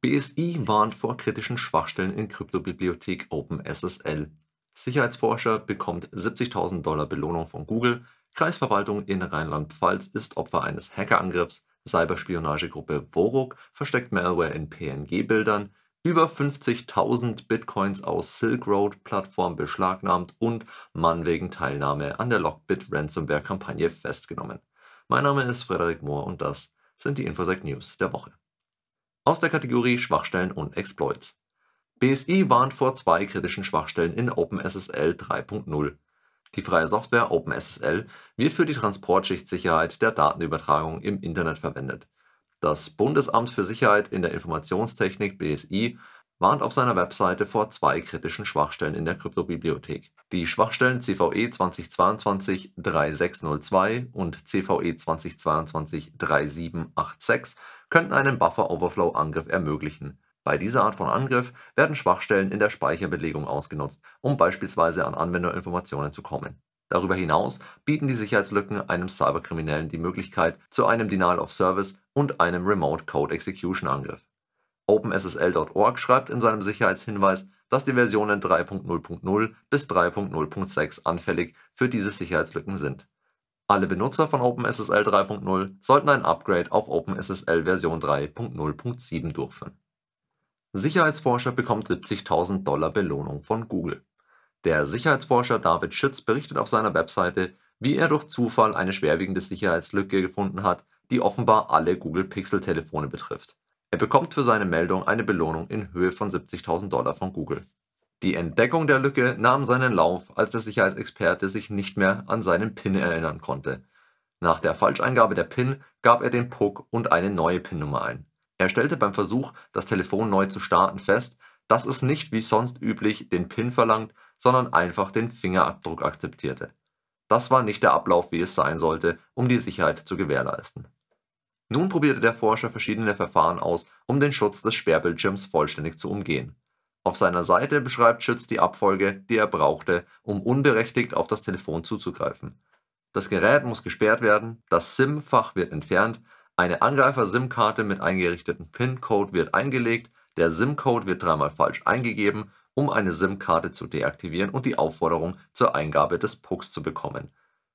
BSI warnt vor kritischen Schwachstellen in Kryptobibliothek OpenSSL. Sicherheitsforscher bekommt 70.000 Dollar Belohnung von Google. Kreisverwaltung in Rheinland-Pfalz ist Opfer eines Hackerangriffs. Cyberspionagegruppe Voruk versteckt Malware in PNG-Bildern. Über 50.000 Bitcoins aus Silk Road-Plattform beschlagnahmt und Mann wegen Teilnahme an der Lockbit Ransomware-Kampagne festgenommen. Mein Name ist Frederik Mohr und das sind die Infosec News der Woche. Aus der Kategorie Schwachstellen und Exploits. BSI warnt vor zwei kritischen Schwachstellen in OpenSSL 3.0. Die freie Software OpenSSL wird für die Transportschichtsicherheit der Datenübertragung im Internet verwendet. Das Bundesamt für Sicherheit in der Informationstechnik BSI warnt auf seiner Webseite vor zwei kritischen Schwachstellen in der Kryptobibliothek. Die Schwachstellen CVE 2022-3602 und CVE 2022-3786 könnten einen Buffer-Overflow-Angriff ermöglichen bei dieser Art von Angriff werden Schwachstellen in der Speicherbelegung ausgenutzt, um beispielsweise an Anwenderinformationen zu kommen. Darüber hinaus bieten die Sicherheitslücken einem Cyberkriminellen die Möglichkeit zu einem Denial of Service und einem Remote Code Execution Angriff. OpenSSL.org schreibt in seinem Sicherheitshinweis, dass die Versionen 3.0.0 bis 3.0.6 anfällig für diese Sicherheitslücken sind. Alle Benutzer von OpenSSL 3.0 sollten ein Upgrade auf OpenSSL Version 3.0.7 durchführen Sicherheitsforscher bekommt 70.000 Dollar Belohnung von Google. Der Sicherheitsforscher David Schütz berichtet auf seiner Webseite, wie er durch Zufall eine schwerwiegende Sicherheitslücke gefunden hat, die offenbar alle Google-Pixel-Telefone betrifft. Er bekommt für seine Meldung eine Belohnung in Höhe von 70.000 Dollar von Google. Die Entdeckung der Lücke nahm seinen Lauf, als der Sicherheitsexperte sich nicht mehr an seinen PIN erinnern konnte. Nach der Falscheingabe der PIN gab er den PUC und eine neue PIN-Nummer ein er stellte beim Versuch, das Telefon neu zu starten, fest, dass es nicht wie sonst üblich den PIN verlangt, sondern einfach den Fingerabdruck akzeptierte. Das war nicht der Ablauf, wie es sein sollte, um die Sicherheit zu gewährleisten. Nun probierte der Forscher verschiedene Verfahren aus, um den Schutz des Sperrbildschirms vollständig zu umgehen. Auf seiner Seite beschreibt Schütz die Abfolge, die er brauchte, um unberechtigt auf das Telefon zuzugreifen. Das Gerät muss gesperrt werden, das SIM-Fach wird entfernt eine Angreifer-SIM-Karte mit eingerichtetem PIN-Code wird eingelegt, der SIM-Code wird dreimal falsch eingegeben, um eine SIM-Karte zu deaktivieren und die Aufforderung zur Eingabe des PUCs zu bekommen.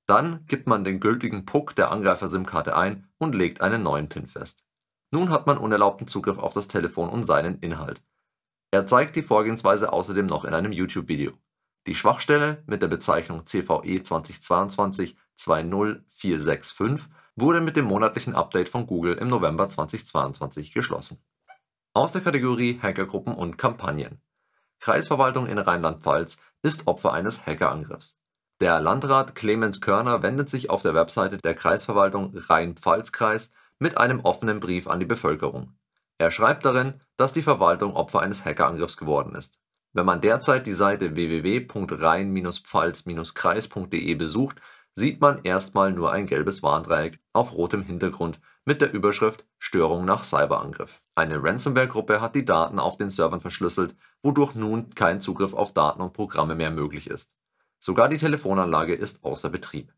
Dann gibt man den gültigen PUC der Angreifer-SIM-Karte ein und legt einen neuen PIN fest. Nun hat man unerlaubten Zugriff auf das Telefon und seinen Inhalt. Er zeigt die Vorgehensweise außerdem noch in einem YouTube-Video. Die Schwachstelle mit der Bezeichnung CVE 2022 20465 wurde mit dem monatlichen Update von Google im November 2022 geschlossen. Aus der Kategorie Hackergruppen und Kampagnen. Kreisverwaltung in Rheinland-Pfalz ist Opfer eines Hackerangriffs. Der Landrat Clemens Körner wendet sich auf der Webseite der Kreisverwaltung Rhein-Pfalz-Kreis mit einem offenen Brief an die Bevölkerung. Er schreibt darin, dass die Verwaltung Opfer eines Hackerangriffs geworden ist. Wenn man derzeit die Seite www.rhein-pfalz-kreis.de besucht, sieht man erstmal nur ein gelbes Warndreieck auf rotem Hintergrund mit der Überschrift Störung nach Cyberangriff. Eine Ransomware-Gruppe hat die Daten auf den Servern verschlüsselt, wodurch nun kein Zugriff auf Daten und Programme mehr möglich ist. Sogar die Telefonanlage ist außer Betrieb.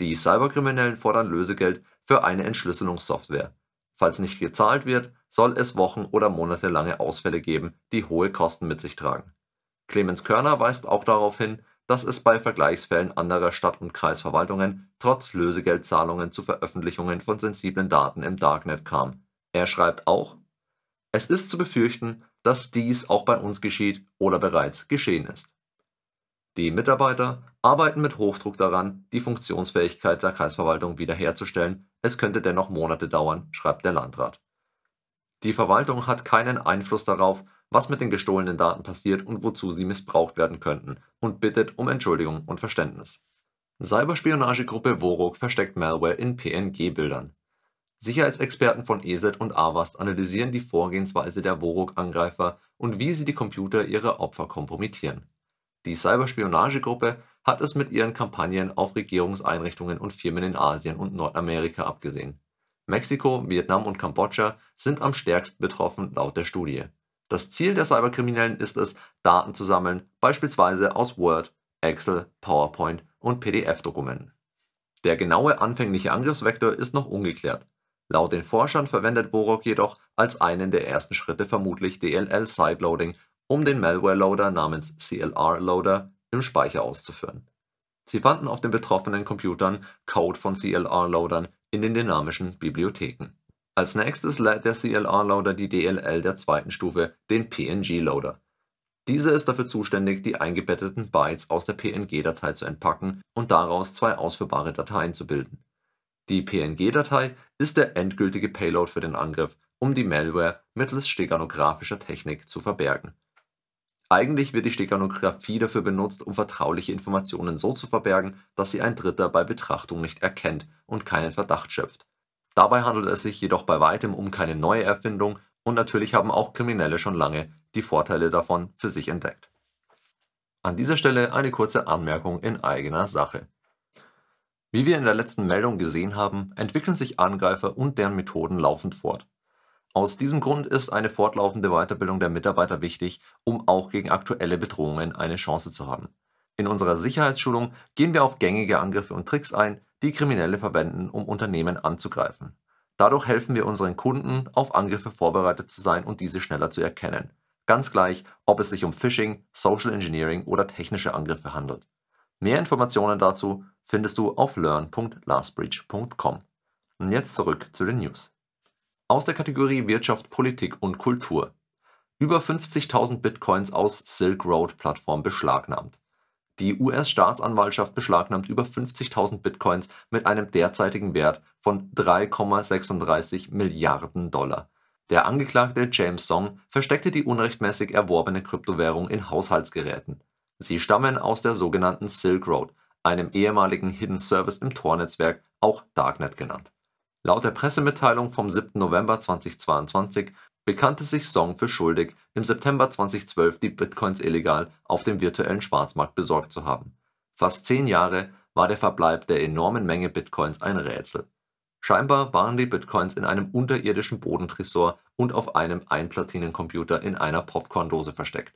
Die Cyberkriminellen fordern Lösegeld für eine Entschlüsselungssoftware. Falls nicht gezahlt wird, soll es wochen- oder monatelange Ausfälle geben, die hohe Kosten mit sich tragen. Clemens Körner weist auch darauf hin, dass es bei Vergleichsfällen anderer Stadt und Kreisverwaltungen trotz Lösegeldzahlungen zu Veröffentlichungen von sensiblen Daten im Darknet kam. Er schreibt auch: „ Es ist zu befürchten, dass dies auch bei uns geschieht oder bereits geschehen ist. “Die Mitarbeiter arbeiten mit Hochdruck daran, die Funktionsfähigkeit der Kreisverwaltung wiederherzustellen, es könnte dennoch Monate dauern, schreibt der Landrat. Die Verwaltung hat keinen Einfluss darauf was mit den gestohlenen Daten passiert und wozu sie missbraucht werden könnten, und bittet um Entschuldigung und Verständnis. Cyberspionagegruppe Vorog versteckt Malware in PNG-Bildern. Sicherheitsexperten von ESET und Avast analysieren die Vorgehensweise der Vorog-Angreifer und wie sie die Computer ihrer Opfer kompromittieren. Die Cyberspionagegruppe hat es mit ihren Kampagnen auf Regierungseinrichtungen und Firmen in Asien und Nordamerika abgesehen. Mexiko, Vietnam und Kambodscha sind am stärksten betroffen laut der Studie das Ziel der Cyberkriminellen ist es, Daten zu sammeln, beispielsweise aus Word, Excel, PowerPoint und PDF-Dokumenten. Der genaue anfängliche Angriffsvektor ist noch ungeklärt. Laut den Forschern verwendet Borok jedoch als einen der ersten Schritte vermutlich DLL Sideloading, um den Malware-Loader namens CLR-Loader im Speicher auszuführen. Sie fanden auf den betroffenen Computern Code von CLR-Loadern in den dynamischen Bibliotheken. Als nächstes lädt der CLR-Loader die DLL der zweiten Stufe, den PNG-Loader. Dieser ist dafür zuständig, die eingebetteten Bytes aus der PNG-Datei zu entpacken und daraus zwei ausführbare Dateien zu bilden. Die PNG-Datei ist der endgültige Payload für den Angriff, um die Malware mittels steganographischer Technik zu verbergen. Eigentlich wird die Steganographie dafür benutzt, um vertrauliche Informationen so zu verbergen, dass sie ein Dritter bei Betrachtung nicht erkennt und keinen Verdacht schöpft. Dabei handelt es sich jedoch bei weitem um keine neue Erfindung und natürlich haben auch Kriminelle schon lange die Vorteile davon für sich entdeckt. An dieser Stelle eine kurze Anmerkung in eigener Sache. Wie wir in der letzten Meldung gesehen haben, entwickeln sich Angreifer und deren Methoden laufend fort. Aus diesem Grund ist eine fortlaufende Weiterbildung der Mitarbeiter wichtig, um auch gegen aktuelle Bedrohungen eine Chance zu haben. In unserer Sicherheitsschulung gehen wir auf gängige Angriffe und Tricks ein, die Kriminelle verwenden, um Unternehmen anzugreifen. Dadurch helfen wir unseren Kunden, auf Angriffe vorbereitet zu sein und diese schneller zu erkennen. Ganz gleich, ob es sich um Phishing, Social Engineering oder technische Angriffe handelt. Mehr Informationen dazu findest du auf learn.lastbreach.com. Und jetzt zurück zu den News. Aus der Kategorie Wirtschaft, Politik und Kultur. Über 50.000 Bitcoins aus Silk Road Plattform beschlagnahmt. Die US-Staatsanwaltschaft beschlagnahmt über 50.000 Bitcoins mit einem derzeitigen Wert von 3,36 Milliarden Dollar. Der Angeklagte James Song versteckte die unrechtmäßig erworbene Kryptowährung in Haushaltsgeräten. Sie stammen aus der sogenannten Silk Road, einem ehemaligen Hidden Service im Tor-Netzwerk, auch Darknet genannt. Laut der Pressemitteilung vom 7. November 2022 bekannte sich Song für schuldig, im September 2012 die Bitcoins illegal auf dem virtuellen Schwarzmarkt besorgt zu haben. Fast zehn Jahre war der Verbleib der enormen Menge Bitcoins ein Rätsel. Scheinbar waren die Bitcoins in einem unterirdischen Bodentresor und auf einem Einplatinencomputer in einer Popcorndose versteckt.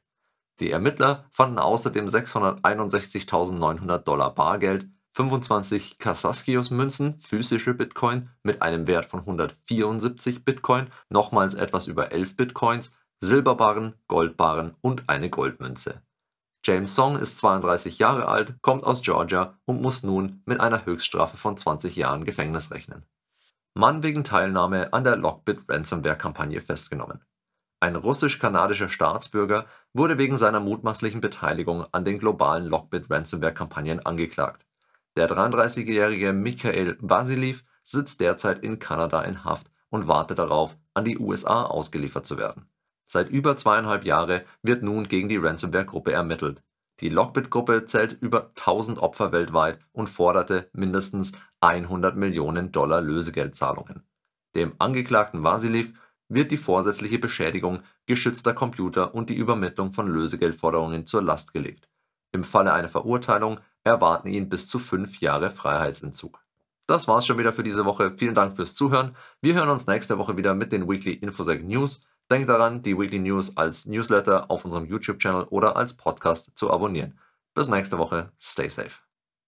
Die Ermittler fanden außerdem 661.900 Dollar Bargeld 25 Kasaskios-Münzen (physische Bitcoin) mit einem Wert von 174 Bitcoin, nochmals etwas über 11 Bitcoins, Silberbarren, Goldbarren und eine Goldmünze. James Song ist 32 Jahre alt, kommt aus Georgia und muss nun mit einer Höchststrafe von 20 Jahren Gefängnis rechnen. Mann wegen Teilnahme an der Lockbit-Ransomware-Kampagne festgenommen. Ein russisch-kanadischer Staatsbürger wurde wegen seiner mutmaßlichen Beteiligung an den globalen Lockbit-Ransomware-Kampagnen angeklagt der 33-jährige Michael Vasiliev sitzt derzeit in Kanada in Haft und wartet darauf, an die USA ausgeliefert zu werden. Seit über zweieinhalb Jahren wird nun gegen die Ransomware-Gruppe ermittelt. Die Lockbit-Gruppe zählt über 1000 Opfer weltweit und forderte mindestens 100 Millionen Dollar Lösegeldzahlungen. Dem Angeklagten Vasiliev wird die vorsätzliche Beschädigung geschützter Computer und die Übermittlung von Lösegeldforderungen zur Last gelegt. Im Falle einer Verurteilung erwarten ihn bis zu fünf Jahre Freiheitsentzug. Das war's schon wieder für diese Woche. Vielen Dank fürs Zuhören. Wir hören uns nächste Woche wieder mit den Weekly Infosec News. Denkt daran, die Weekly News als Newsletter auf unserem YouTube-Channel oder als Podcast zu abonnieren. Bis nächste Woche. Stay safe.